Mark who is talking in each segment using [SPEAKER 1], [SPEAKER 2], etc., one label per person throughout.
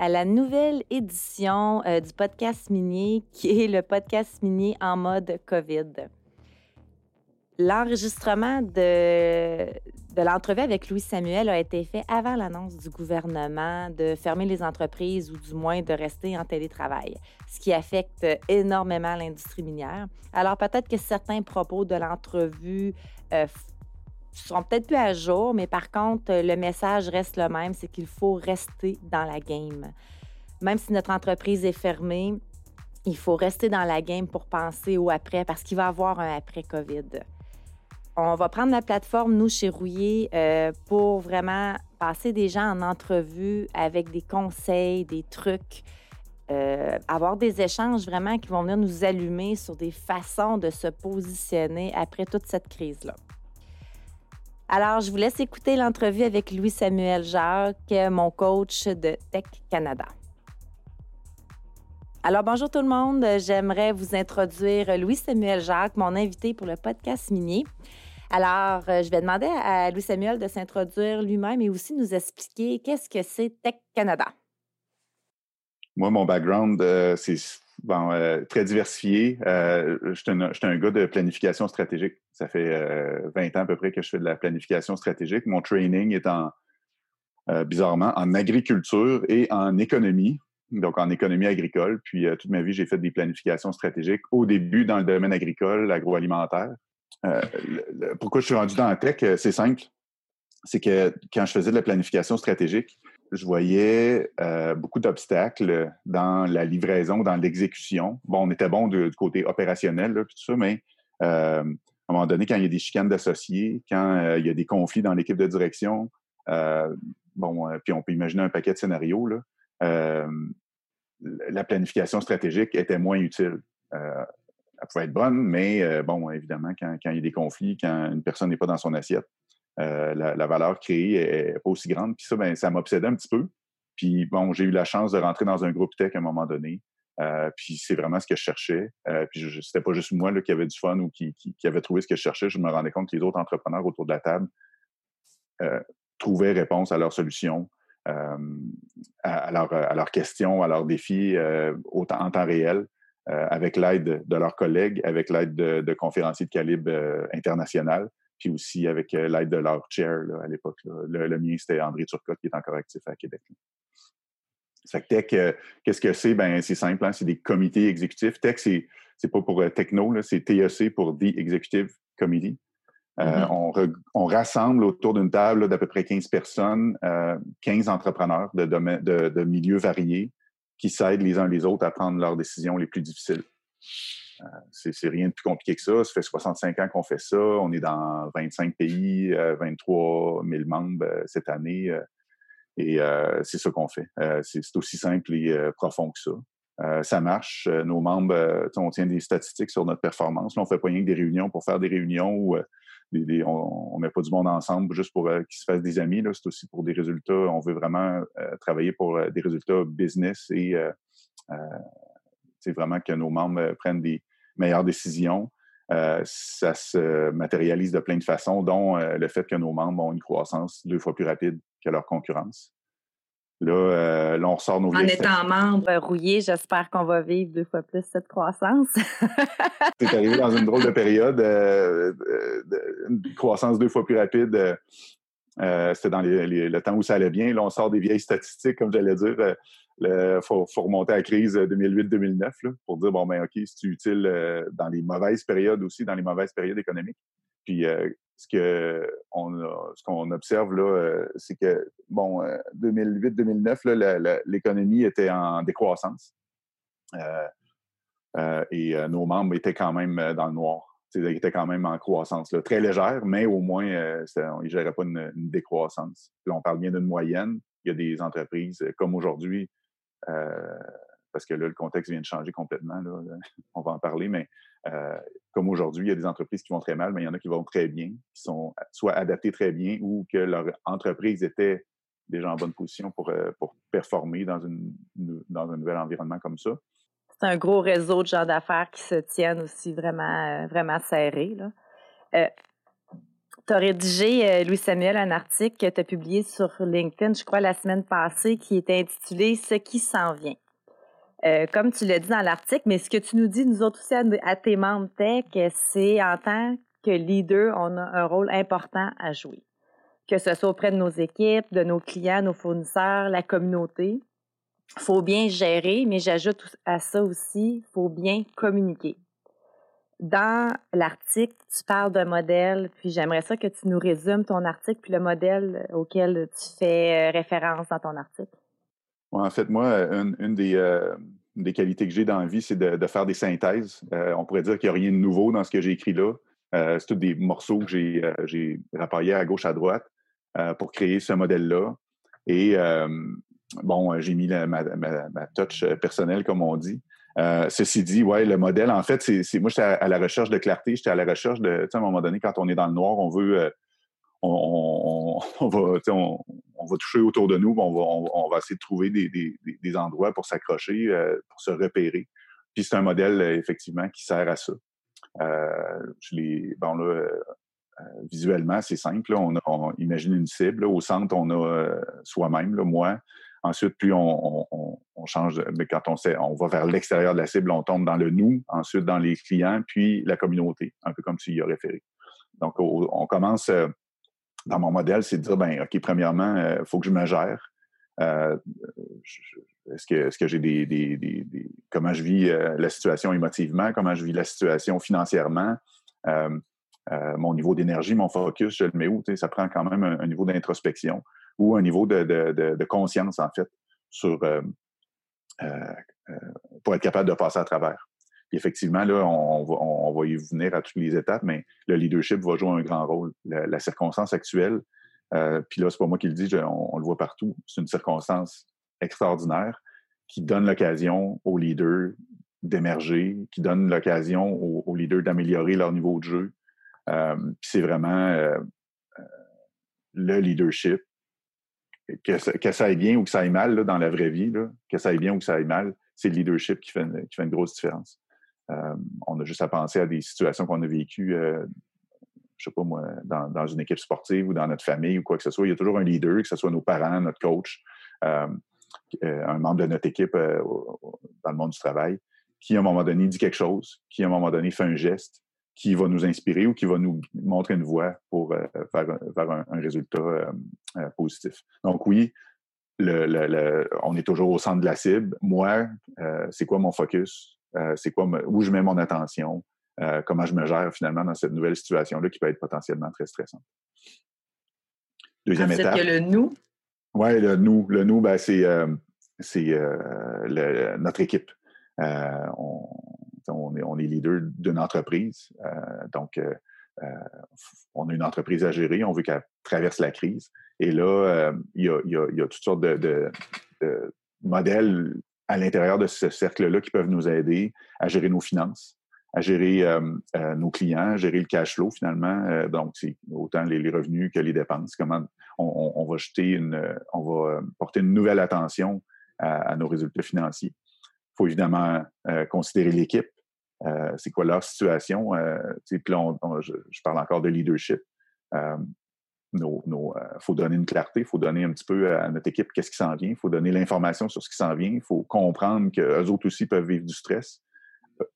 [SPEAKER 1] à la nouvelle édition euh, du podcast minier, qui est le podcast minier en mode COVID. L'enregistrement de, de l'entrevue avec Louis Samuel a été fait avant l'annonce du gouvernement de fermer les entreprises ou du moins de rester en télétravail, ce qui affecte énormément l'industrie minière. Alors peut-être que certains propos de l'entrevue euh, seront peut-être plus à jour, mais par contre, le message reste le même, c'est qu'il faut rester dans la game. Même si notre entreprise est fermée, il faut rester dans la game pour penser au après, parce qu'il va y avoir un après COVID. On va prendre la plateforme, nous, chez Rouillé, euh, pour vraiment passer des gens en entrevue avec des conseils, des trucs, euh, avoir des échanges vraiment qui vont venir nous allumer sur des façons de se positionner après toute cette crise-là. Alors, je vous laisse écouter l'entrevue avec Louis-Samuel Jacques, mon coach de Tech Canada. Alors, bonjour tout le monde. J'aimerais vous introduire Louis-Samuel Jacques, mon invité pour le podcast minier. Alors, euh, je vais demander à Louis-Samuel de s'introduire lui-même et aussi nous expliquer qu'est-ce que c'est Tech Canada.
[SPEAKER 2] Moi, mon background, euh, c'est Bon, euh, très diversifié. Euh, je suis un, gars de planification stratégique. Ça fait 20 euh, ans à peu près que je fais de la planification stratégique. Mon training est en, bizarrement, en agriculture et en économie, donc en économie agricole. Puis toute ma vie, j'ai fait des planifications stratégiques. Au début, dans le domaine agricole, agroalimentaire. pourquoi je suis rendu dans la tech? C'est simple. C'est que quand je faisais de la planification stratégique, je voyais euh, beaucoup d'obstacles dans la livraison, dans l'exécution. Bon, on était bon du côté opérationnel, tout ça, mais euh, à un moment donné, quand il y a des chicanes d'associés, quand euh, il y a des conflits dans l'équipe de direction, bon, puis on peut imaginer un paquet de scénarios, là, la planification stratégique était moins utile. elle pouvait être bonne, mais bon, évidemment, quand, il y a des conflits, quand une personne n'est pas dans son assiette, euh, la, valeur créée n'est pas aussi grande. Puis ça, ben, ça m'obsédait un petit peu. Puis bon, j'ai eu la chance de rentrer dans un groupe tech à un moment donné. Euh, puis c'est vraiment ce que je cherchais. Euh, puis c'était pas juste moi là, qui avait du fun ou qui, avait trouvé ce que je cherchais. Je me rendais compte que les autres entrepreneurs autour de la table trouvaient réponse à leurs solutions, à, leurs questions, à leurs défis en temps réel, avec l'aide de leurs collègues, avec l'aide de, de, conférenciers de calibre international puis aussi avec euh, l'aide de leur chair à l'époque. Le, mien, c'était André Turcotte qui est encore actif à Québec. Fait que Tech, euh, qu'est-ce que c'est? Ben, c'est simple, hein, c'est des comités exécutifs. Tech, c'est, c'est pas pour euh, techno, c'est TEC pour The Executive Committee. Mm-hmm. on, rassemble autour d'une table d'à peu près 15 personnes, 15 entrepreneurs de, de, de milieux variés qui s'aident les uns les autres à prendre leurs décisions les plus difficiles. Euh, c'est rien de plus compliqué que ça. Ça fait 65 ans qu'on fait ça. On est dans 25 pays, 23 000 membres euh, cette année. Euh, et c'est ça qu'on fait. c'est aussi simple et profond que ça. ça marche. nos membres, on tient des statistiques sur notre performance. on ne fait pas rien que des réunions pour faire des réunions où on ne met pas du monde ensemble juste pour qu'ils se fassent des amis. C'est aussi pour des résultats. On veut vraiment travailler pour des résultats business et c'est vraiment que nos membres prennent des, meilleures décisions. Euh, ça se matérialise de plein de façons, dont euh, le fait que nos membres ont une croissance deux fois plus rapide que leur concurrence. Là, euh, on ressort nos
[SPEAKER 1] En étant membre rouillé, j'espère qu'on va vivre deux fois plus cette croissance.
[SPEAKER 2] C'est arrivé dans une drôle de période, une croissance deux fois plus rapide. C'était dans le temps où ça allait bien. Là, on sort des vieilles statistiques, comme j'allais dire. Il faut, remonter à la crise 2008-2009 pour dire, bon, ben OK, c'est utile euh, dans les mauvaises périodes aussi, dans les mauvaises périodes économiques. Puis euh, ce que ce qu'on observe là, euh, c'est que bon, 2008-2009, l'économie était en décroissance et nos membres étaient quand même dans le noir. Ils étaient quand même en croissance, très légère, mais au moins ils ne géraient pas une, décroissance. Là, on parle bien d'une moyenne. Il y a des entreprises comme aujourd'hui parce que là, le contexte vient de changer complètement. Là. On va en parler, mais euh, comme aujourd'hui, il y a des entreprises qui vont très mal, mais il y en a qui vont très bien, qui sont soit adaptées très bien ou que leur entreprise était déjà en bonne position pour, euh, pour performer dans, une, dans un nouvel environnement comme ça.
[SPEAKER 1] C'est un gros réseau de gens d'affaires qui se tiennent aussi vraiment, euh, vraiment serrés. Euh, tu as rédigé, Louis Samuel, un article que tu as publié sur LinkedIn, je crois, la semaine passée, qui était intitulé Ce qui s'en vient. comme tu l'as dit dans l'article, mais ce que tu nous dis, nous autres aussi, à, tes membres tech, c'est en tant que leader, on a un rôle important à jouer que ce soit auprès de nos équipes, de nos clients, nos fournisseurs, la communauté. Il faut bien gérer, mais j'ajoute à ça aussi, il faut bien communiquer. Dans l'article, tu parles d'un modèle, puis j'aimerais ça que tu nous résumes ton article, puis le modèle auquel tu fais euh, référence dans ton article.
[SPEAKER 2] en fait, moi, une, des, euh, qualités que j'ai dans la vie, c'est de, faire des synthèses. Euh, on pourrait dire qu'il n'y a rien de nouveau dans ce que j'ai écrit là. c'est tous des morceaux que j'ai, rapaillés à gauche, à droite. Euh, pour créer ce modèle-là. Et euh, bon, j'ai mis ma, touch personnelle, comme on dit. Euh, ceci dit, ouais, le modèle, en fait, c'est moi, j'étais à, la recherche de clarté, j'étais à la recherche de, tu sais, à un moment donné, quand on est dans le noir, on veut, on, va, on, va toucher autour de nous, on va, on, va essayer de trouver des, des, endroits pour s'accrocher, pour se repérer. Puis c'est un modèle, effectivement, qui sert à ça. je l'ai, bon là, euh, visuellement, c'est simple. On, imagine une cible. Au centre, on a euh, soi-même, moi. Ensuite, puis on, change, mais quand on, sait, on va vers l'extérieur de la cible, on tombe dans le nous, ensuite dans les clients, puis la communauté, un peu comme tu y as référé. Donc, on commence euh, dans mon modèle, c'est de dire, ben, OK, premièrement, il faut que je me gère. est-ce que, que j'ai des, des, comment je vis la situation émotivement, comment je vis la situation financièrement, euh, mon niveau d'énergie, mon focus, je le mets où? Ça prend quand même un, niveau d'introspection ou un niveau de, conscience, en fait, sur euh, euh, pour être capable de passer à travers. effectivement, là, on, va, y venir à toutes les étapes, mais le leadership va jouer un grand rôle. La, circonstance actuelle, puis là, c'est pas moi qui le dis, on, le voit partout, c'est une circonstance extraordinaire qui donne l'occasion aux leaders d'émerger, qui donne l'occasion aux leaders d'améliorer leur niveau de jeu, euh, c'est vraiment euh, euh, le leadership. Que ça, aille bien ou que ça aille mal dans la vraie vie, que ça aille bien ou que ça aille mal, c'est le leadership qui fait, une, grosse différence. on a juste à penser à des situations qu'on a vécues, euh, je sais pas moi, dans, dans, une équipe sportive ou dans notre famille ou quoi que ce soit. Il y a toujours un leader, que ce soit nos parents, notre coach, un membre de notre équipe dans le monde du travail, qui à un moment donné dit quelque chose, qui à un moment donné fait un geste, qui va nous inspirer ou qui va nous montrer une voie pour euh, faire, un, résultat euh, euh, positif. Donc oui, le, on est toujours au centre de la cible. Moi, c'est quoi mon focus? c'est quoi où je mets mon attention? comment je me gère finalement dans cette nouvelle situation-là qui peut être potentiellement très stressante?
[SPEAKER 1] Deuxième étape. le nous?
[SPEAKER 2] Oui, le nous. Le nous, ben, c'est notre équipe. on, on est, leader d'une entreprise. Euh, donc, euh, euh, on a une entreprise à gérer, on veut qu'elle traverse la crise. Et là, il y, a, toutes sortes de, modèles à l'intérieur de ce cercle-là qui peuvent nous aider à gérer nos finances, à gérer nos clients, à gérer le cash flow finalement. donc, c'est autant les, revenus que les dépenses. Comment on, va porter une nouvelle attention à, nos résultats financiers. Faut évidemment considérer l'équipe. Euh, c'est quoi leur situation? Euh, puis là, je, parle encore de leadership. Euh, il faut donner une clarté, il faut donner un petit peu à notre équipe qu'est-ce qui s'en vient, il faut donner l'information sur ce qui s'en vient, il faut comprendre qu'eux autres aussi peuvent vivre du stress.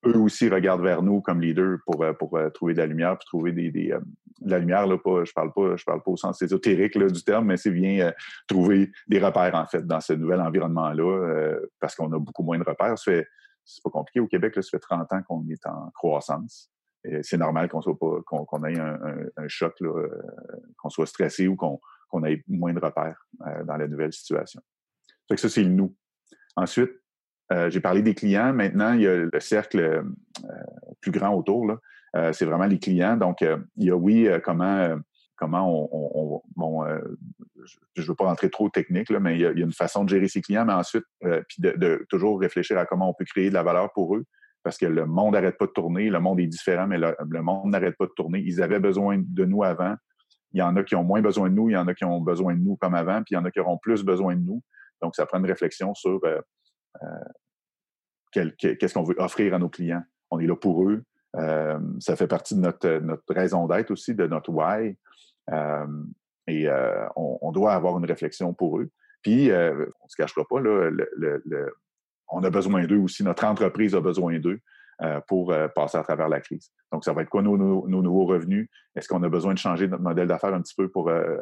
[SPEAKER 2] Eux aussi regardent vers nous comme leaders pour, pour trouver de la lumière, pour trouver des, de la lumière, là, pas, je parle parle pas au sens ésotérique du terme, mais c'est bien trouver des repères, en fait, dans ce nouvel environnement-là, parce qu'on a beaucoup moins de repères. Ça fait, c'est pas compliqué. Au Québec, ça fait 30 ans qu'on est en croissance. C'est normal qu'on soit pas qu'on ait un, choc, euh, qu'on soit stressé ou qu'on ait moins de repères euh, dans la nouvelle situation. Que ça, c'est le nous. Ensuite, euh, j'ai parlé des clients. Maintenant, il y a le cercle plus grand autour. C'est vraiment les clients. Donc, il y a oui, comment comment on, euh, je ne veux pas rentrer trop technique, mais il y, a, une façon de gérer ses clients, mais ensuite, euh, puis de, toujours réfléchir à comment on peut créer de la valeur pour eux, parce que le monde n'arrête pas de tourner, le monde est différent, mais le, monde n'arrête pas de tourner. Ils avaient besoin de nous avant. Il y en a qui ont moins besoin de nous, il y en a qui ont besoin de nous comme avant, puis il y en a qui auront plus besoin de nous. Donc, ça prend une réflexion sur euh, euh, qu'est-ce qu'on veut offrir à nos clients. On est là pour eux. Euh, ça fait partie de notre, notre raison d'être aussi, de notre why. et on, doit avoir une réflexion pour eux. Puis, on ne se cachera pas, là, le, on a besoin d'eux aussi. Notre entreprise a besoin d'eux euh, pour euh, passer à travers la crise. Donc, ça va être quoi nos, nouveaux revenus? Est-ce qu'on a besoin de changer notre modèle d'affaires un petit peu pour euh,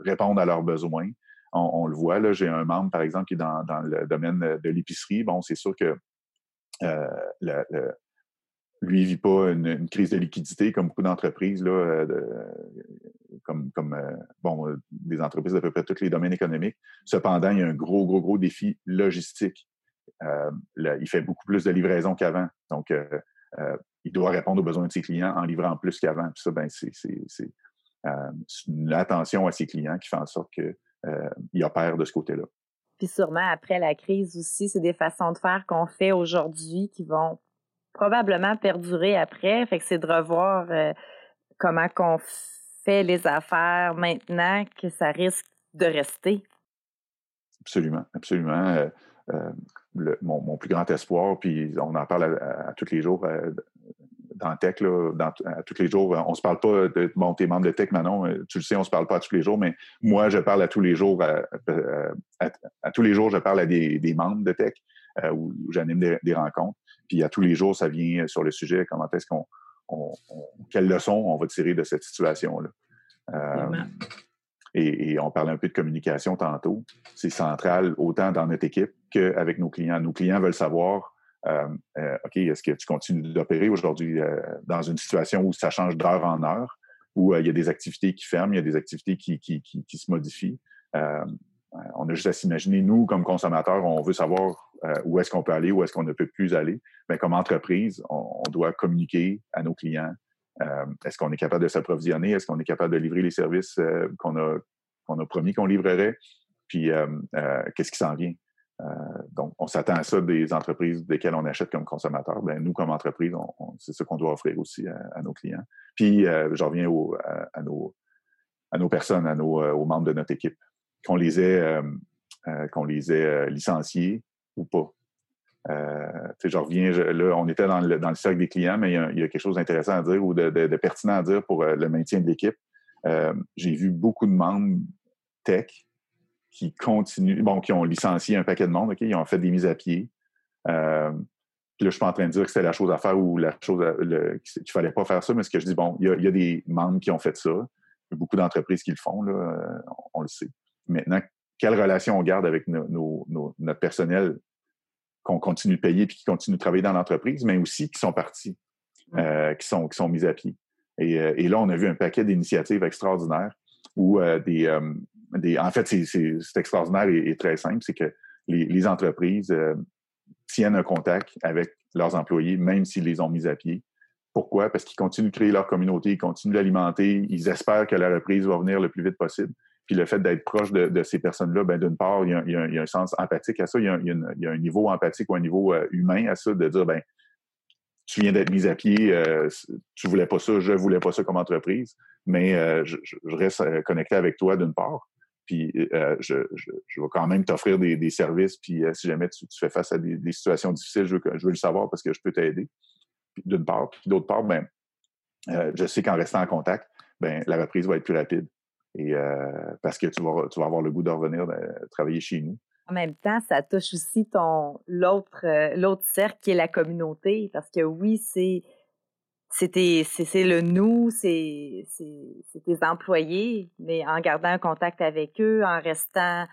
[SPEAKER 2] répondre à leurs besoins? On, le voit, là, j'ai un membre, par exemple, qui est dans, le domaine de l'épicerie. Bon, c'est sûr que le, lui, il vit pas une, crise de liquidité comme beaucoup d'entreprises, là, comme, comme bon, des entreprises d'à peu près tous les domaines économiques. Cependant, il y a un gros, gros, gros défi logistique. il fait beaucoup plus de livraisons qu'avant. Donc, il doit répondre aux besoins de ses clients en livrant plus qu'avant. Puis ça, ben, c'est une attention à ses clients qui fait en sorte qu'il opère de ce côté-là.
[SPEAKER 1] Puis sûrement, après la crise aussi, c'est des façons de faire qu'on fait aujourd'hui qui vont probablement perdurer après. Fait que c'est de revoir euh, comment qu'on fait les affaires maintenant que ça risque de rester.
[SPEAKER 2] Absolument, absolument. Euh, euh, mon, plus grand espoir, puis on en parle à, tous les jours dans Tech, là, à tous les jours. On se parle pas de bon, t'es membre de Tech, Manon, tu le sais, on ne se parle pas à tous les jours, mais moi, je parle à tous les jours, à, tous les jours, je parle à des, membres de Tech où, j'anime des, rencontres. Puis à tous les jours, ça vient sur le sujet, comment est-ce qu'on. On, quelles leçons on va tirer de cette situation-là. Euh, et, on parlait un peu de communication tantôt. C'est central autant dans notre équipe qu'avec nos clients. Nos clients veulent savoir euh, euh, OK, est-ce que tu continues d'opérer aujourd'hui dans une situation où ça change d'heure en heure, où il y a des activités qui ferment, il y a des activités qui, qui, qui se modifient? On a juste à s'imaginer, nous, comme consommateurs, on veut savoir euh, où est-ce qu'on peut aller, où est-ce qu'on ne peut plus aller. Mais comme entreprise, on, doit communiquer à nos clients. Euh, est-ce qu'on est capable de s'approvisionner? Est-ce qu'on est capable de livrer les services euh, qu'on a, qu'on promis qu'on livrerait? Puis, qu'est-ce qui s'en vient? donc, on s'attend à ça des entreprises desquelles on achète comme consommateur. Ben, nous, comme entreprise, c'est ce qu'on doit offrir aussi à, nos clients. Puis, je reviens à, nos, à nos personnes, à nos, aux membres de notre équipe, qu'on les ait, qu'on les ait licenciés, ou pas. Euh, je reviens, là, on était dans le, dans le, cercle des clients, mais il y, a, quelque chose d'intéressant à dire ou de, pertinent à dire pour euh, le maintien de l'équipe. Euh, j'ai vu beaucoup de membres tech qui continuent, bon, qui ont licencié un paquet de monde, OK, ils ont fait des mises à pied. Euh, là, je suis pas en train de dire que c'était la chose à faire ou la chose qu'il fallait pas faire ça, mais ce que je dis, bon, il y, a, des membres qui ont fait ça. Il y a beaucoup d'entreprises qui le font, là, on, le sait. Maintenant, quelle relation on garde avec notre personnel qu'on continue de payer puis qui continue de travailler dans l'entreprise, mais aussi qui sont partis, euh, qui, sont, qui sont mis à pied. Euh, et, là, on a vu un paquet d'initiatives extraordinaires où euh, des, des. En fait, c'est extraordinaire et, très simple, c'est que les, entreprises tiennent un contact avec leurs employés, même s'ils les ont mis à pied. Pourquoi? Parce qu'ils continuent de créer leur communauté, ils continuent d'alimenter, ils espèrent que la reprise va venir le plus vite possible. Puis le fait d'être proche de, ces personnes-là, ben, d'une part, il y, a, un sens empathique à ça, il y, a, un niveau empathique ou un niveau euh, humain à ça, de dire, ben, tu viens d'être mis à pied, euh, tu voulais pas ça, je voulais pas ça comme entreprise, mais euh, je, reste connecté avec toi d'une part. Puis je, vais quand même t'offrir des, services, puis si jamais tu, fais face à des, situations difficiles, je veux, je veux, le savoir parce que je peux t'aider. D'une part. Puis d'autre part, ben, je sais qu'en restant en contact, ben, la reprise va être plus rapide. Et euh, parce que tu vas, tu vas avoir le goût de revenir euh, travailler chez nous.
[SPEAKER 1] En même temps, ça touche aussi ton l'autre euh, l'autre cercle qui est la communauté. Parce que oui, c'est c'est le nous, c'est tes employés, mais en gardant un contact avec eux, en restant,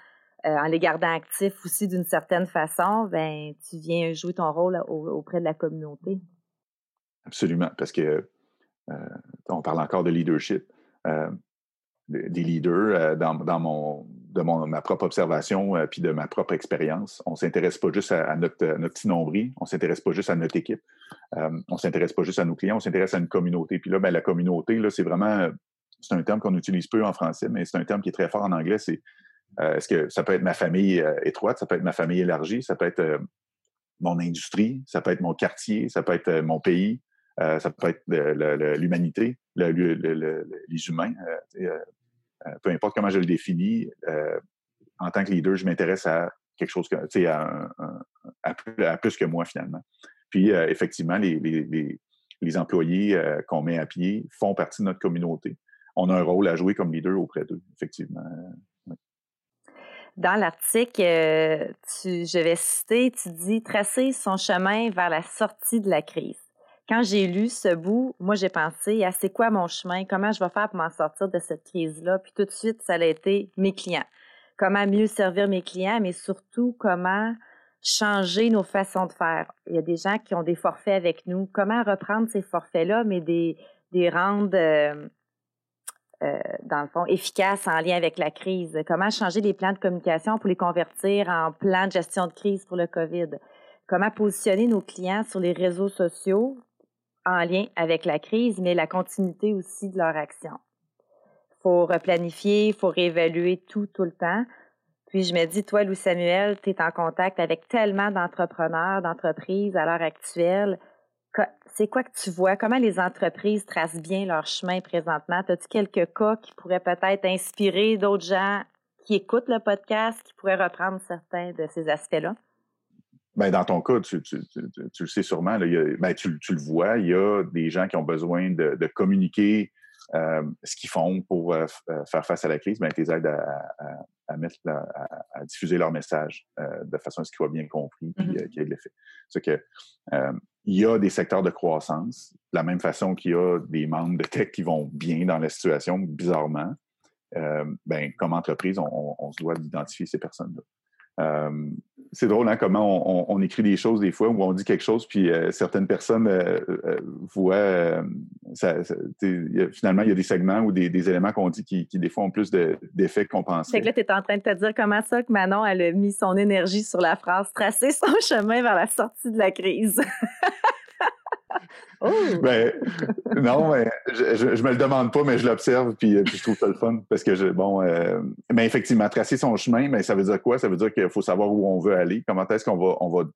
[SPEAKER 1] en les gardant actifs aussi d'une certaine façon, ben tu viens jouer ton rôle auprès de la communauté.
[SPEAKER 2] Absolument, parce que on parle encore de leadership des leaders euh, dans, dans, mon, de mon, ma propre observation euh, puis de ma propre expérience. On ne s'intéresse pas juste à, notre, notre, petit nombril, on s'intéresse pas juste à notre équipe, euh, on s'intéresse pas juste à nos clients, on s'intéresse à une communauté. Puis là, ben, la communauté, c'est vraiment, c'est un terme qu'on utilise peu en français, mais c'est un terme qui est très fort en anglais. C'est est-ce que ça peut être ma famille étroite, ça peut être ma famille élargie, ça peut être mon industrie, ça peut être mon quartier, ça peut être mon pays, ça peut être l'humanité, les humains. Peu importe comment je le définis, en tant que leader, je m'intéresse à quelque chose, à, à, plus que moi finalement. Puis effectivement, les, les employés qu'on met à pied font partie de notre communauté. On a un rôle à jouer comme leader auprès d'eux, effectivement.
[SPEAKER 1] Dans l'article, euh, je vais citer, tu dis tracer son chemin vers la sortie de la crise. Quand j'ai lu ce bout, moi j'ai pensé à c'est quoi mon chemin, comment je vais faire pour m'en sortir de cette crise-là, puis tout de suite ça a été mes clients. Comment mieux servir mes clients, mais surtout comment changer nos façons de faire. Il y a des gens qui ont des forfaits avec nous. Comment reprendre ces forfaits-là, mais des, des rendre euh, euh, dans le fond, efficaces en lien avec la crise? Comment changer les plans de communication pour les convertir en plans de gestion de crise pour le COVID? Comment positionner nos clients sur les réseaux sociaux en lien avec la crise, mais la continuité aussi de leur action? Il faut replanifier, il faut réévaluer tout, tout le temps. Puis je me dis, toi, Louis Samuel, tu es en contact avec tellement d'entrepreneurs, d'entreprises à l'heure actuelle c'est quoi que tu vois? Comment les entreprises tracent bien leur chemin présentement? As-tu quelques cas qui pourraient peut-être inspirer d'autres gens qui écoutent le podcast, qui pourraient reprendre certains de ces aspects-là?
[SPEAKER 2] Bien, dans ton cas, tu, le sais sûrement, ben, tu, le vois, il y a des gens qui ont besoin de, communiquer euh, ce qu'ils font pour euh, euh, faire face à la crise, ben, tu les aides à, mettre, à, diffuser leur message de façon à ce qu'ils soient bien compris et mm-hmm. qu'il y ait de l'effet. C'est que il y a des secteurs de croissance, de la même façon qu'il y a des membres de tech qui vont bien dans la situation, bizarrement. Euh, ben, comme entreprise, on, se doit d'identifier ces personnes-là. Euh, c'est drôle hein, comment on, écrit des choses des fois où on dit quelque chose, puis euh, certaines personnes voient. finalement, il y a des segments ou des, éléments qu'on dit qui, des fois ont plus d'effets qu'on pensait.
[SPEAKER 1] C'est que là, tu es en train de te dire comment ça que Manon elle a mis son énergie sur la phrase tracer son chemin vers la sortie de la crise.
[SPEAKER 2] Oh! Ben, non, mais je, je, me le demande pas, mais je l'observe puis, euh, je trouve ça le fun parce que je, bon, euh, mais effectivement, tracer son chemin, mais ça veut dire quoi? Ça veut dire qu'il faut savoir où on veut aller. Comment est-ce qu'on va, on va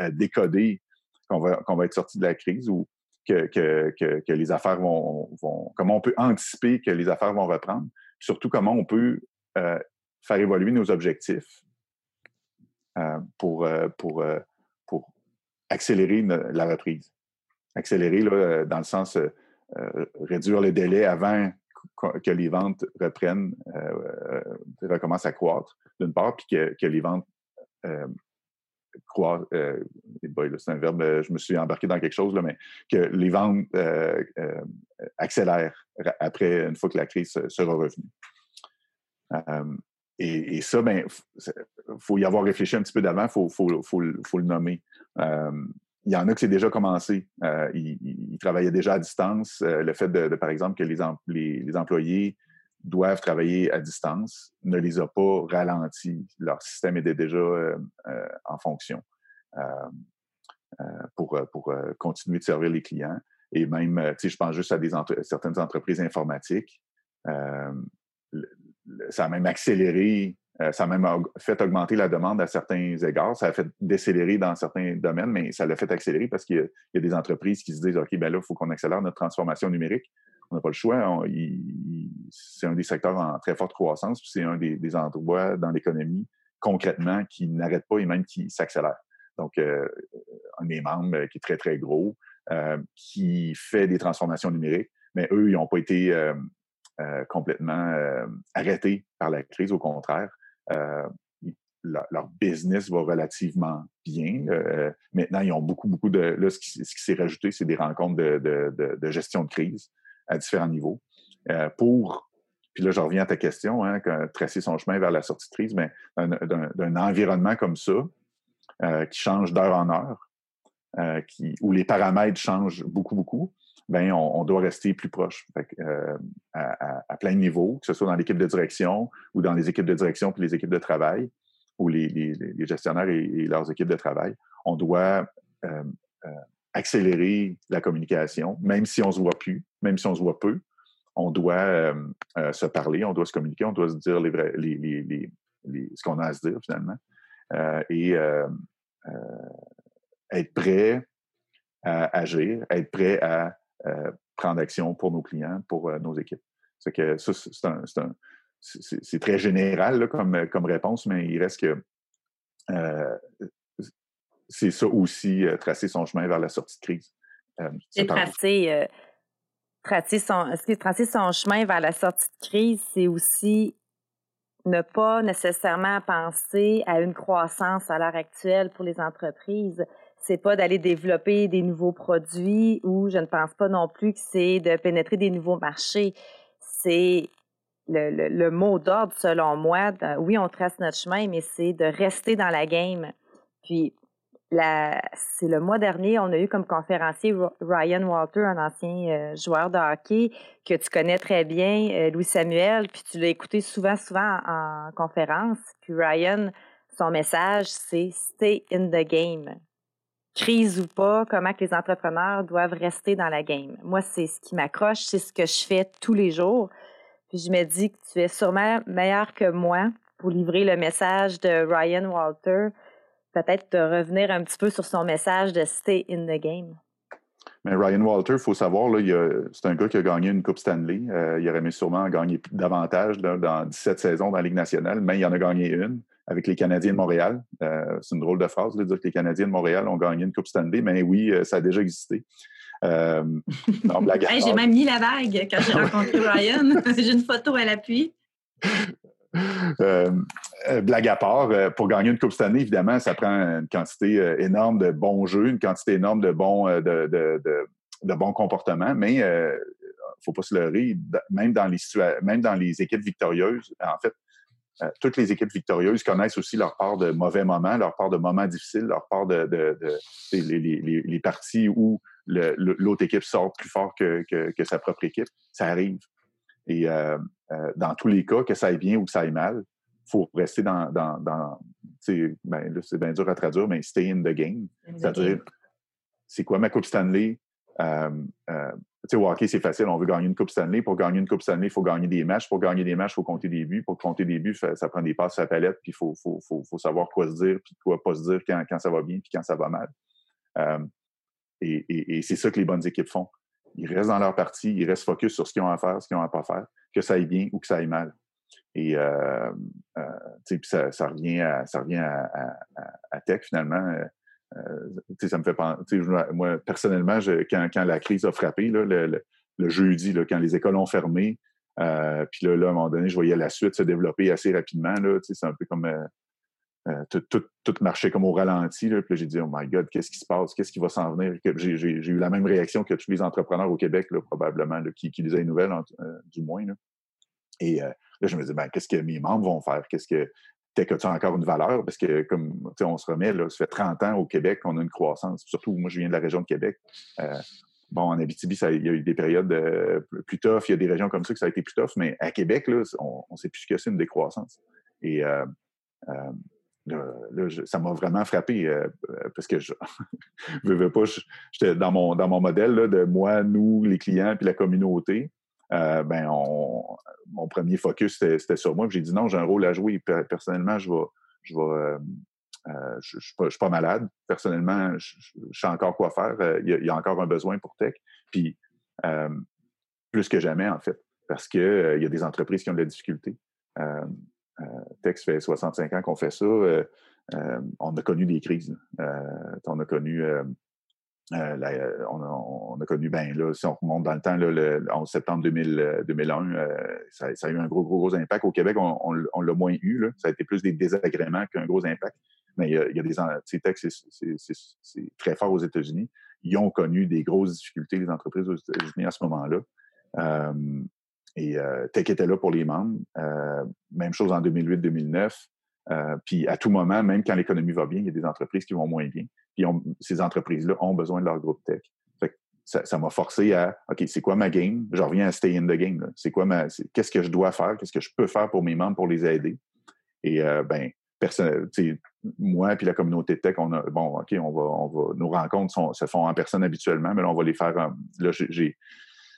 [SPEAKER 2] euh, décoder qu'on va, qu'on va être sorti de la crise ou que, que, que, les affaires vont, vont, comment on peut anticiper que les affaires vont reprendre? Surtout comment on peut faire évoluer nos objectifs pour, pour, pour accélérer la reprise accélérer là, euh, dans le sens euh, euh, réduire le délai avant que les ventes reprennent, recommencent à croître, d'une part, puis que, les ventes croissent. c'est un verbe, je me suis embarqué dans quelque chose, là, mais que les ventes accélèrent après, une fois que la crise sera revenue. Et, ça, ben, faut y avoir réfléchi un petit peu d'avant, il faut, faut, faut, le nommer il y en a que c'est déjà commencé. Euh, ils, travaillaient déjà à distance. Euh, le fait de, par exemple, que les, employés doivent travailler à distance ne les a pas ralentis. Leur système était déjà euh, en fonction pour, continuer de servir les clients. Et même, tu sais, je pense juste à certaines entreprises informatiques. ça a même accéléré ça a même fait augmenter la demande à certains égards. Ça a fait décélérer dans certains domaines, mais ça l'a fait accélérer parce qu'il y, a des entreprises qui se disent OK, ben là, il faut qu'on accélère notre transformation numérique. On n'a pas le choix. C'est un des secteurs en très forte croissance, puis c'est un des, endroits dans l'économie concrètement qui n'arrête pas et même qui s'accélère. Donc, euh, un des membres qui est très, très gros, euh, qui fait des transformations numériques, mais eux, ils n'ont pas été complètement arrêtés par la crise, au contraire. Euh, leur, business va relativement bien. Euh, maintenant, ils ont beaucoup, beaucoup de... Là, ce qui, s'est rajouté, c'est des rencontres de, gestion de crise à différents niveaux. Euh, pour, puis là, je reviens à ta question, hein, tracer son chemin vers la sortie de crise, mais d'un environnement comme ça, qui change d'heure en heure, où les paramètres changent beaucoup, beaucoup, ben on, doit rester plus proche euh, à, plein de niveaux, que ce soit dans l'équipe de direction ou dans les équipes de direction puis les équipes de travail ou les, gestionnaires et, leurs équipes de travail. On doit euh, euh, accélérer la communication, même si on se voit plus, même si on se voit peu. On doit se parler, on doit se communiquer, on doit se dire les, ce qu'on a à se dire finalement. et être prêt à agir, être prêt à prendre action pour nos clients, pour nos équipes. C'est que ça, c'est très général comme, comme réponse, mais il reste que c'est ça aussi, tracer son chemin vers la sortie de crise.
[SPEAKER 1] c'est tracer, tracer, son, tracer son chemin vers la sortie de crise, c'est aussi ne pas nécessairement penser à une croissance à l'heure actuelle pour les entreprises? C'est pas d'aller développer des nouveaux produits ou je ne pense pas non plus que c'est de pénétrer des nouveaux marchés. C'est le, mot d'ordre, selon moi. oui, on trace notre chemin, mais c'est de rester dans la game. Puis, c'est le mois dernier, on a eu comme conférencier Ryan Walter, un ancien euh, joueur de hockey que tu connais très bien, euh, Louis Samuel, puis tu l'as écouté souvent, souvent en, conférence. Puis Ryan, son message, c'est Stay in the game. Crise ou pas, comment que les entrepreneurs doivent rester dans la game. Moi, c'est ce qui m'accroche, c'est ce que je fais tous les jours. Puis je me dis que tu es sûrement meilleur que moi pour livrer le message de Ryan Walter peut-être revenir un petit peu sur son message de Stay in the game.
[SPEAKER 2] Mais Ryan Walter, il faut savoir, c'est un gars qui a gagné une Coupe Stanley. Euh, il aurait aimé sûrement gagner davantage dans 17 saisons dans la Ligue nationale, mais il en a gagné une avec les Canadiens de Montréal. Euh, c'est une drôle de phrase de dire que les Canadiens de Montréal ont gagné une Coupe Stanley, mais oui, euh, ça a déjà existé.
[SPEAKER 3] j'ai même mis la bague quand j'ai rencontré Ryan. j'ai une photo à l'appui.
[SPEAKER 2] Euh, euh, blague à part, euh, pour gagner une Coupe année, évidemment, ça prend une quantité énorme de bons jeux, une quantité énorme de bons, de, de, bons comportements, mais il ne faut pas se leurrer, même dans les même dans les équipes victorieuses, en fait, toutes les équipes victorieuses connaissent aussi leur part de mauvais moments, leur part de moments difficiles, leur part de, les, les, parties où l'autre équipe sort plus fort que, que, sa propre équipe. Ça arrive. Et euh, euh, dans tous les cas, que ça aille bien ou que ça aille mal, il faut rester dans, dans, dans ben, c'est bien dur à traduire, mais stay in the game. C'est-à-dire, c'est quoi ma Coupe Stanley? Euh, euh, tu sais, hockey, c'est facile. On veut gagner une Coupe Stanley. Pour gagner une Coupe Stanley, il faut gagner des matchs. Pour gagner des matchs, il faut compter des buts. Pour compter des buts, ça, prend des passes à la palette. Puis il faut, faut, faut, savoir quoi se dire, puis quoi pas se dire quand, quand ça va bien, puis quand ça va mal. Euh, et, c'est ça que les bonnes équipes font ils restent dans leur partie, ils restent focus sur ce qu'ils ont à faire, ce qu'ils ont à pas faire, que ça aille bien ou que ça aille mal. Et euh, euh, ça, revient ça revient à, à, tech finalement. Euh, ça me fait penser. Moi, personnellement, quand, la crise a frappé, le, jeudi, quand les écoles ont fermé, euh, puis là, à un moment donné, je voyais la suite se développer assez rapidement. C'est un peu comme euh, tout, tout, marchait comme au ralenti. Là. Puis j'ai dit, oh my God, qu'est-ce qui se passe? Qu'est-ce qui va s'en venir? J'ai eu la même réaction que tous les entrepreneurs au Québec, probablement, qui, qui lisaient les nouvelles, du moins. Et là, je me dis, ben, qu'est-ce que mes membres vont faire? Qu'est-ce que que tu as encore une valeur? Parce que, comme on se remet, là, ça fait 30 ans au Québec qu'on a une croissance. Surtout, moi, je viens de la région de Québec. bon, en Abitibi, il y a eu des périodes plus tough. Il y a des régions comme ça que ça a été plus tough. Mais à Québec, là, on ne sait plus ce que c'est une décroissance. Et Là, ça m'a vraiment frappé euh, euh, parce que je ne veux pas, j'étais dans mon, dans mon modèle de moi, nous, les clients, puis la communauté. Euh, ben mon premier focus, c'était sur moi. J'ai dit non, j'ai un rôle à jouer. Personnellement, je vais, je vais, je, ne suis, pas malade. Personnellement, je, sais encore quoi faire. Il y, a, encore un besoin pour tech. Puis plus que jamais, en fait, parce qu'il il y a des entreprises qui ont de la difficulté. Euh, Tex fait 65 ans qu'on fait ça. Euh, euh, on a connu des crises. on a connu on, a, connu, ben là, si on remonte dans le temps, le 11 septembre 2001, ça, a eu un gros, gros, gros impact. Au Québec, on, l'a moins eu. Ça a été plus des désagréments qu'un gros impact. Mais il y a, des... c'est très fort aux États-Unis. Ils ont connu des grosses difficultés, les entreprises aux États-Unis à ce moment-là. Et euh, Tech était là pour les membres. Euh, même chose en 2008-2009. Euh, puis à tout moment, même quand l'économie va bien, il y a des entreprises qui vont moins bien. Puis ces entreprises-là ont besoin de leur groupe tech. ça m'a forcé à OK, c'est quoi ma game? Je reviens à stay in the game. C'est quoi ma. Qu'est-ce que je dois faire? Qu'est-ce que je peux faire pour mes membres pour les aider? Et euh, ben, moi et la communauté tech, on a bon, OK, on va, on va. Nos rencontres se font en personne habituellement, mais là, on va les faire. là, j'ai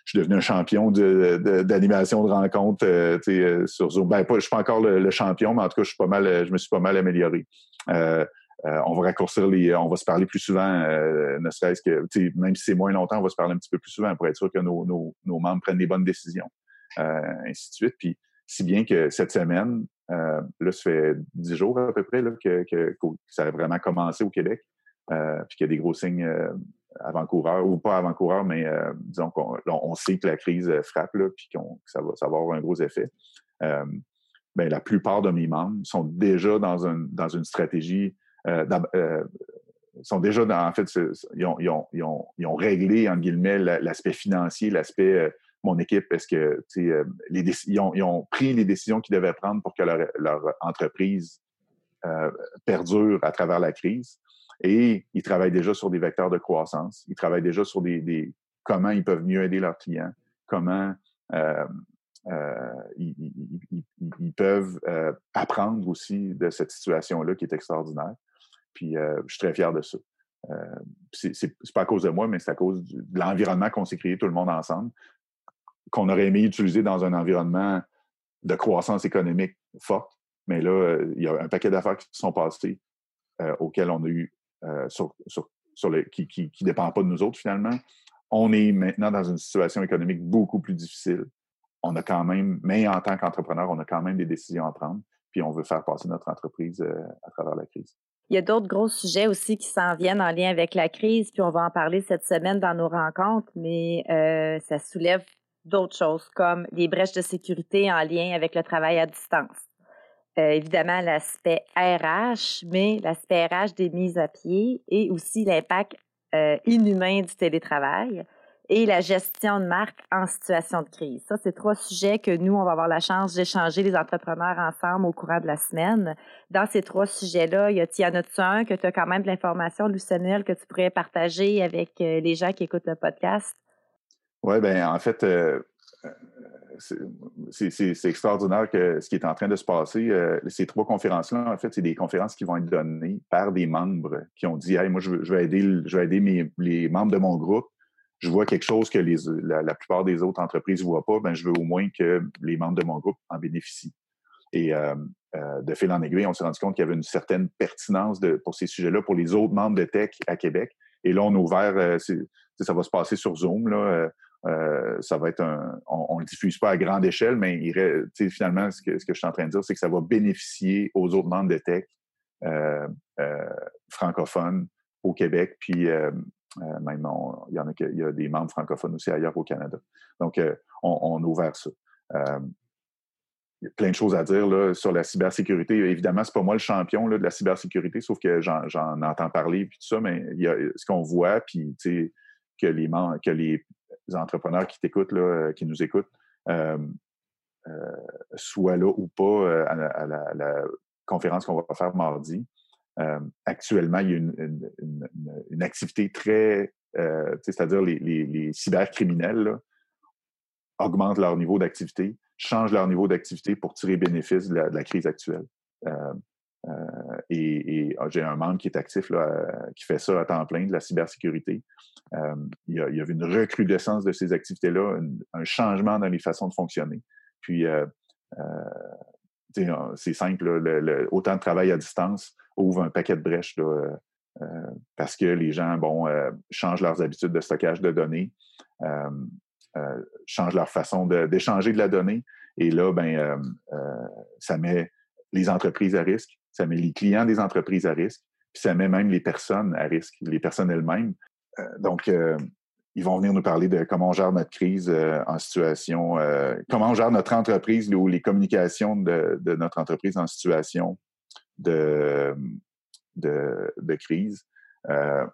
[SPEAKER 2] je suis devenu un champion d'animation de, de, rencontres euh, euh, sur Zoom. Ben, pas, je suis pas encore le, champion, mais en tout cas, je suis pas mal, je me suis pas mal amélioré. Euh, on va raccourcir les, on va se parler plus souvent, ne serait-ce que, même si c'est moins longtemps, on va se parler un petit peu plus souvent pour être sûr que nos, nos, nos membres prennent des bonnes décisions, ainsi de suite. Puis, si bien que cette semaine, là, ça fait dix jours à peu près là, que, que, ça a vraiment commencé au Québec, puis qu'il y a des gros signes avant-coureurs, ou pas avant-coureurs, mais disons qu'on on sait que la crise frappe, là, puis qu'on, que ça va, avoir un gros effet. Ben, la plupart de mes membres sont déjà dans, un, dans une stratégie, euh, euh, sont déjà dans, en fait, ils ont, ils, ont, ils, ont, réglé, en guillemets, l'aspect financier, l'aspect, euh, mon équipe, parce que, euh, ils ont, pris les décisions qu'ils devaient prendre pour que leur, entreprise euh, perdure à travers la crise. Et ils travaillent déjà sur des vecteurs de croissance. Ils travaillent déjà sur des, comment ils peuvent mieux aider leurs clients, comment euh, euh, ils, peuvent euh, apprendre aussi de cette situation-là qui est extraordinaire. Puis je suis très fier de ça. c'est pas à cause de moi, mais c'est à cause de l'environnement qu'on s'est créé tout le monde ensemble, qu'on aurait aimé utiliser dans un environnement de croissance économique forte. Mais là, il y a un paquet d'affaires qui sont passées auxquelles on a eu sur, sur, sur le, qui ne dépend pas de nous autres finalement. On est maintenant dans une situation économique beaucoup plus difficile on a quand même, mais en tant qu'entrepreneur, on a quand même des décisions à prendre, puis on veut faire passer notre entreprise euh, à travers la crise.
[SPEAKER 1] Il y a d'autres gros sujets aussi qui s'en viennent en lien avec la crise, puis on va en parler cette semaine dans nos rencontres, mais euh, ça soulève d'autres choses comme les brèches de sécurité en lien avec le travail à distance. Euh, évidemment, l'aspect RH, mais l'aspect RH des mises à pied et aussi l'impact inhumain du télétravail et la gestion de marque en situation de crise. Ça, c'est trois sujets que nous, on va avoir la chance d'échanger les entrepreneurs ensemble au courant de la semaine. Dans ces trois sujets-là, y en a-tu un que tu as quand même de l'information, Samuel, que tu pourrais partager avec euh, les gens qui écoutent le podcast?
[SPEAKER 2] Oui, bien, en fait, euh, c'est extraordinaire que ce qui est en train de se passer. Euh, ces trois conférences-là, en fait, c'est des conférences qui vont être données par des membres qui ont dit Hey, moi, je, vais aider, je vais aider les membres de mon groupe je vois quelque chose que la, plupart des autres entreprises ne voient pas, ben, je veux au moins que les membres de mon groupe en bénéficient. Et euh, euh, de fil en aiguille, on s'est rendu compte qu'il y avait une certaine pertinence pour ces sujets-là pour les autres membres de Tech à Québec. Et là, on a ouvert, ça va se passer sur Zoom. Là, ça va être on ne le diffuse pas à grande échelle, mais finalement, ce que, je suis en train de dire, c'est que ça va bénéficier aux autres membres de Tech francophones au Québec, puis euh, même, il y en a, il y a des membres francophones aussi ailleurs au Canada. Donc, euh, on, a ouvert ça. Euh, il y a plein de choses à dire là, sur la cybersécurité. Évidemment, c'est pas moi le champion de la cybersécurité, sauf que j'en entends parler puis tout ça, mais il y a ce qu'on voit, puis que les que les entrepreneurs qui t'écoutent, là, qui nous écoutent, soient là ou pas à la conférence qu'on va faire mardi. Euh, actuellement, il y a une, activité très, euh, c'est-à-dire les, cybercriminels augmentent leur niveau d'activité, changent leur niveau d'activité pour tirer bénéfice de la, crise actuelle. Euh, et, ah, j'ai un membre qui est actif, là, qui fait ça à temps plein, de la cybersécurité. il, y a, il y a une recrudescence de ces activités-là, un changement dans les façons de fonctionner. Puis, c'est simple, autant de travail à distance ouvre un paquet de brèches euh, euh, parce que les gens bon, euh, changent leurs habitudes de stockage de données, changent leur façon d'échanger de, la donnée. Et là, ben, ça met les entreprises à risque, ça met les clients des entreprises à risque, puis ça met même les personnes à risque, les personnes elles-mêmes. donc, ils vont venir nous parler de comment on gère notre crise en situation, comment on gère notre entreprise ou les communications de, notre entreprise en situation de, de, crise. Euh,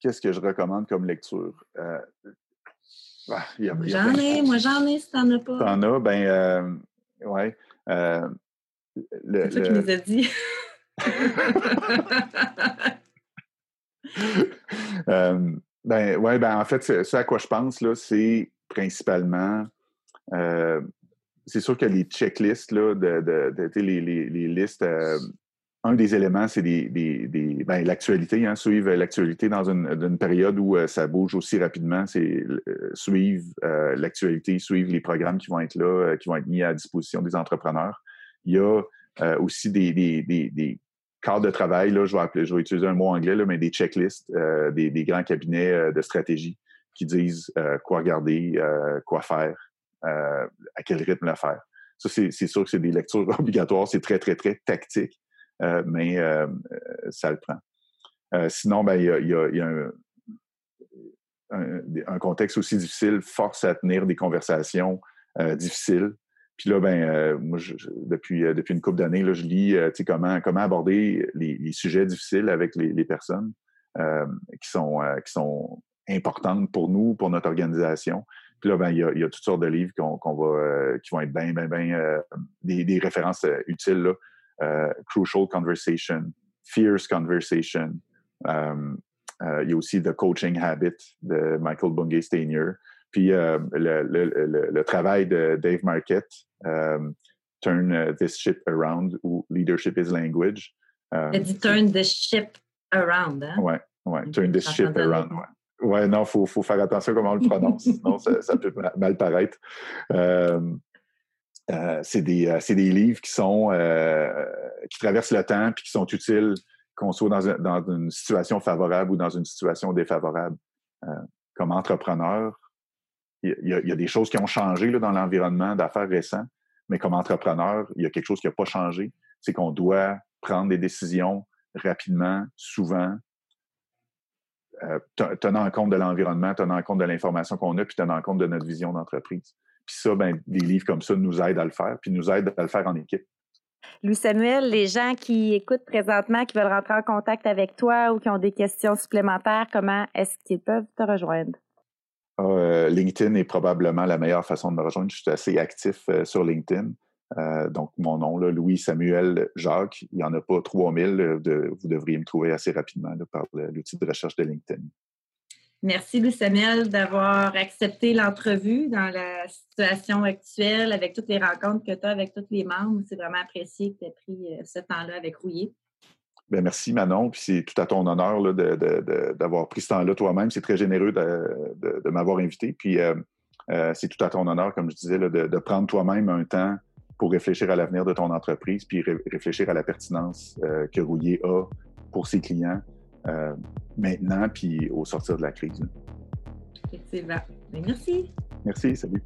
[SPEAKER 2] qu'est-ce que je recommande comme lecture?
[SPEAKER 3] Euh, ah, j'en ai, moi j'en ai si t'en as pas.
[SPEAKER 2] T'en as, ben, euh, ouais.
[SPEAKER 3] C'est qui nous as dit.
[SPEAKER 2] ben, ouais, ben, en fait, ce à quoi je pense, là, c'est principalement c'est sûr que les checklists, là, de, de, les, les, listes, euh, un des éléments, c'est des, des, des ben, l'actualité, hein, suivre l'actualité dans une, une, période où euh, ça bouge aussi rapidement, c'est euh, suivre l'actualité, suivre les programmes qui vont être là, qui vont être mis à disposition des entrepreneurs. Il y a aussi des, des, cadre de travail, là, je, vais appeler, je vais utiliser un mot anglais, là, mais des checklists, des, des, grands cabinets de stratégie qui disent quoi regarder, quoi faire, à quel rythme le faire. Ça, c'est sûr que c'est des lectures obligatoires, c'est très, très, très tactique, mais ça le prend. sinon, ben, il y a, y a, y a un, un, contexte aussi difficile force à tenir des conversations euh, difficiles. Puis là, ben, euh, moi, depuis, euh, depuis une couple d'années, je lis comment, comment aborder les, sujets difficiles avec les, personnes qui, sont, qui sont importantes pour nous, pour notre organisation. Puis là, ben, il, y a, il y a toutes sortes de livres qu'on, va, qui vont être bien, bien, bien des, des, références utiles. Là. Crucial Conversation, Fierce Conversation, euh, il y a aussi The Coaching Habit de Michael Bungay Stanier. Puis euh, le, travail de Dave Marquette, euh, Turn This Ship Around ou Leadership is Language.
[SPEAKER 3] Il dit Turn this ship around. Hein?
[SPEAKER 2] Oui, ouais, Turn this ship around. Ouais. ouais. non, il faut, faut, faire attention à comment on le prononce, sinon ça, peut mal paraître. c'est des, des, livres qui sont qui traversent le temps et qui sont utiles qu'on soit dans, une situation favorable ou dans une situation défavorable. Euh, comme entrepreneur, il y, a des choses qui ont changé dans l'environnement d'affaires récent, mais comme entrepreneur, il y a quelque chose qui n'a pas changé. C'est qu'on doit prendre des décisions rapidement, souvent, euh, tenant compte de l'environnement, tenant compte de l'information qu'on a, puis tenant compte de notre vision d'entreprise. Puis ça, ben, des livres comme ça nous aident à le faire, puis nous aident à le faire en équipe.
[SPEAKER 1] Louis Samuel, les gens qui écoutent présentement, qui veulent rentrer en contact avec toi ou qui ont des questions supplémentaires, comment est-ce qu'ils peuvent te rejoindre?
[SPEAKER 2] Euh, LinkedIn est probablement la meilleure façon de me rejoindre. Je suis assez actif euh, sur LinkedIn. Euh, donc, mon nom, là, Louis Samuel Jacques, il n'y en a pas 3000. vous devriez me trouver assez rapidement par l'outil de recherche de LinkedIn.
[SPEAKER 3] Merci, Louis Samuel, d'avoir accepté l'entrevue dans la situation actuelle avec toutes les rencontres que tu as avec tous les membres. C'est vraiment apprécié que tu aies pris ce temps-là avec Rouillé.
[SPEAKER 2] Bien, merci, Manon. Puis c'est tout à ton honneur d'avoir pris ce temps-là toi-même. C'est très généreux de, m'avoir invité. Puis euh, euh, c'est tout à ton honneur, comme je disais, de, prendre toi-même un temps pour réfléchir à l'avenir de ton entreprise, puis réfléchir à la pertinence que Rouillé a pour ses clients euh, maintenant, puis au sortir de la crise.
[SPEAKER 3] Effectivement. Ben, merci.
[SPEAKER 2] Merci, salut.